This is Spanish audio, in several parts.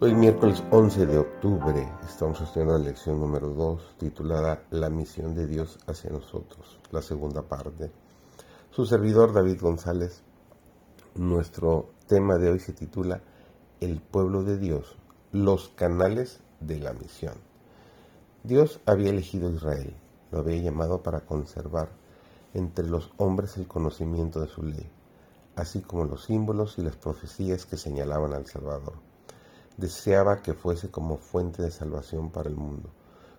Hoy miércoles 11 de octubre estamos estudiando la lección número 2 titulada La misión de Dios hacia nosotros, la segunda parte. Su servidor David González, nuestro tema de hoy se titula El pueblo de Dios, los canales de la misión. Dios había elegido a Israel, lo había llamado para conservar entre los hombres el conocimiento de su ley, así como los símbolos y las profecías que señalaban al Salvador deseaba que fuese como fuente de salvación para el mundo,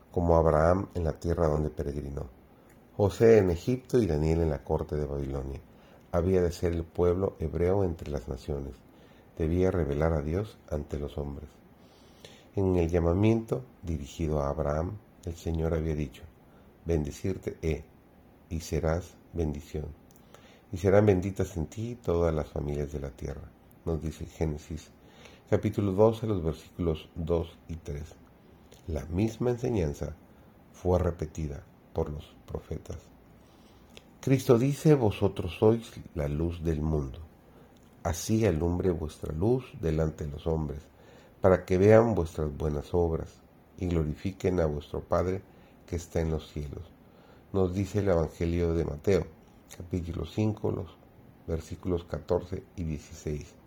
como Abraham en la tierra donde peregrinó, José en Egipto y Daniel en la corte de Babilonia. Había de ser el pueblo hebreo entre las naciones, debía revelar a Dios ante los hombres. En el llamamiento dirigido a Abraham, el Señor había dicho, bendecirte he, y serás bendición, y serán benditas en ti todas las familias de la tierra, nos dice Génesis capítulo 12, los versículos 2 y 3. La misma enseñanza fue repetida por los profetas. Cristo dice, vosotros sois la luz del mundo. Así alumbre vuestra luz delante de los hombres, para que vean vuestras buenas obras y glorifiquen a vuestro Padre que está en los cielos. Nos dice el Evangelio de Mateo, capítulo 5, los versículos 14 y 16.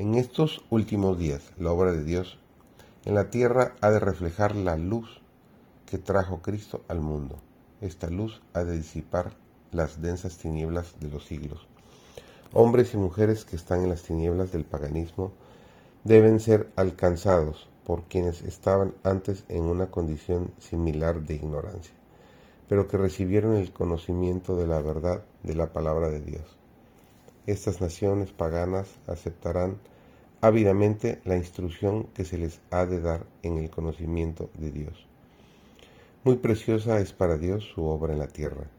En estos últimos días, la obra de Dios en la tierra ha de reflejar la luz que trajo Cristo al mundo. Esta luz ha de disipar las densas tinieblas de los siglos. Hombres y mujeres que están en las tinieblas del paganismo deben ser alcanzados por quienes estaban antes en una condición similar de ignorancia, pero que recibieron el conocimiento de la verdad de la palabra de Dios. Estas naciones paganas aceptarán ávidamente la instrucción que se les ha de dar en el conocimiento de Dios. Muy preciosa es para Dios su obra en la tierra.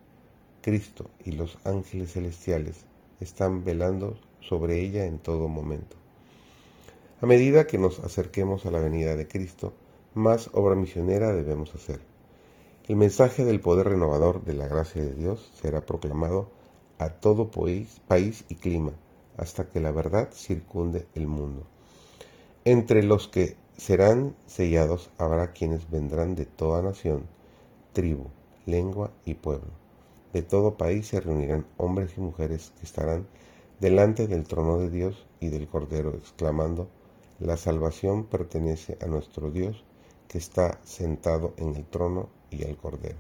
Cristo y los ángeles celestiales están velando sobre ella en todo momento. A medida que nos acerquemos a la venida de Cristo, más obra misionera debemos hacer. El mensaje del poder renovador de la gracia de Dios será proclamado a todo país, y clima, hasta que la verdad circunde el mundo. Entre los que serán sellados habrá quienes vendrán de toda nación, tribu, lengua y pueblo. De todo país se reunirán hombres y mujeres que estarán delante del trono de Dios y del Cordero, exclamando, La salvación pertenece a nuestro Dios que está sentado en el trono y al Cordero.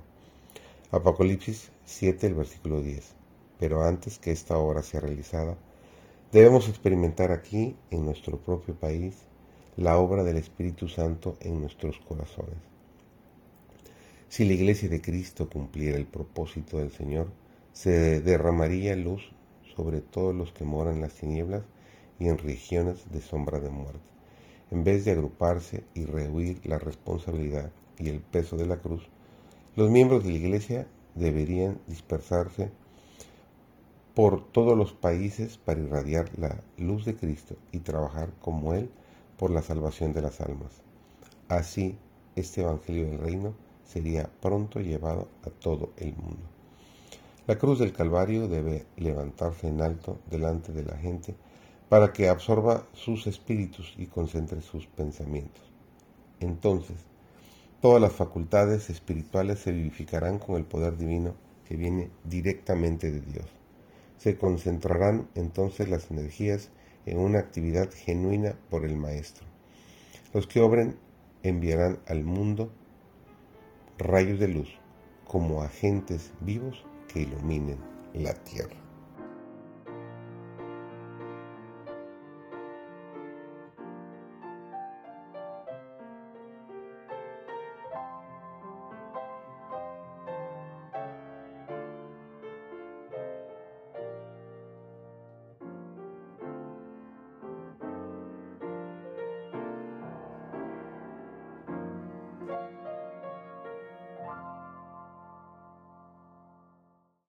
Apocalipsis 7, el versículo 10 pero antes que esta obra sea realizada, debemos experimentar aquí, en nuestro propio país, la obra del Espíritu Santo en nuestros corazones. Si la iglesia de Cristo cumpliera el propósito del Señor, se derramaría luz sobre todos los que moran en las tinieblas y en regiones de sombra de muerte. En vez de agruparse y rehuir la responsabilidad y el peso de la cruz, los miembros de la iglesia deberían dispersarse por todos los países para irradiar la luz de Cristo y trabajar como Él por la salvación de las almas. Así, este Evangelio del Reino sería pronto llevado a todo el mundo. La cruz del Calvario debe levantarse en alto delante de la gente para que absorba sus espíritus y concentre sus pensamientos. Entonces, todas las facultades espirituales se vivificarán con el poder divino que viene directamente de Dios. Se concentrarán entonces las energías en una actividad genuina por el Maestro. Los que obren enviarán al mundo rayos de luz como agentes vivos que iluminen la tierra.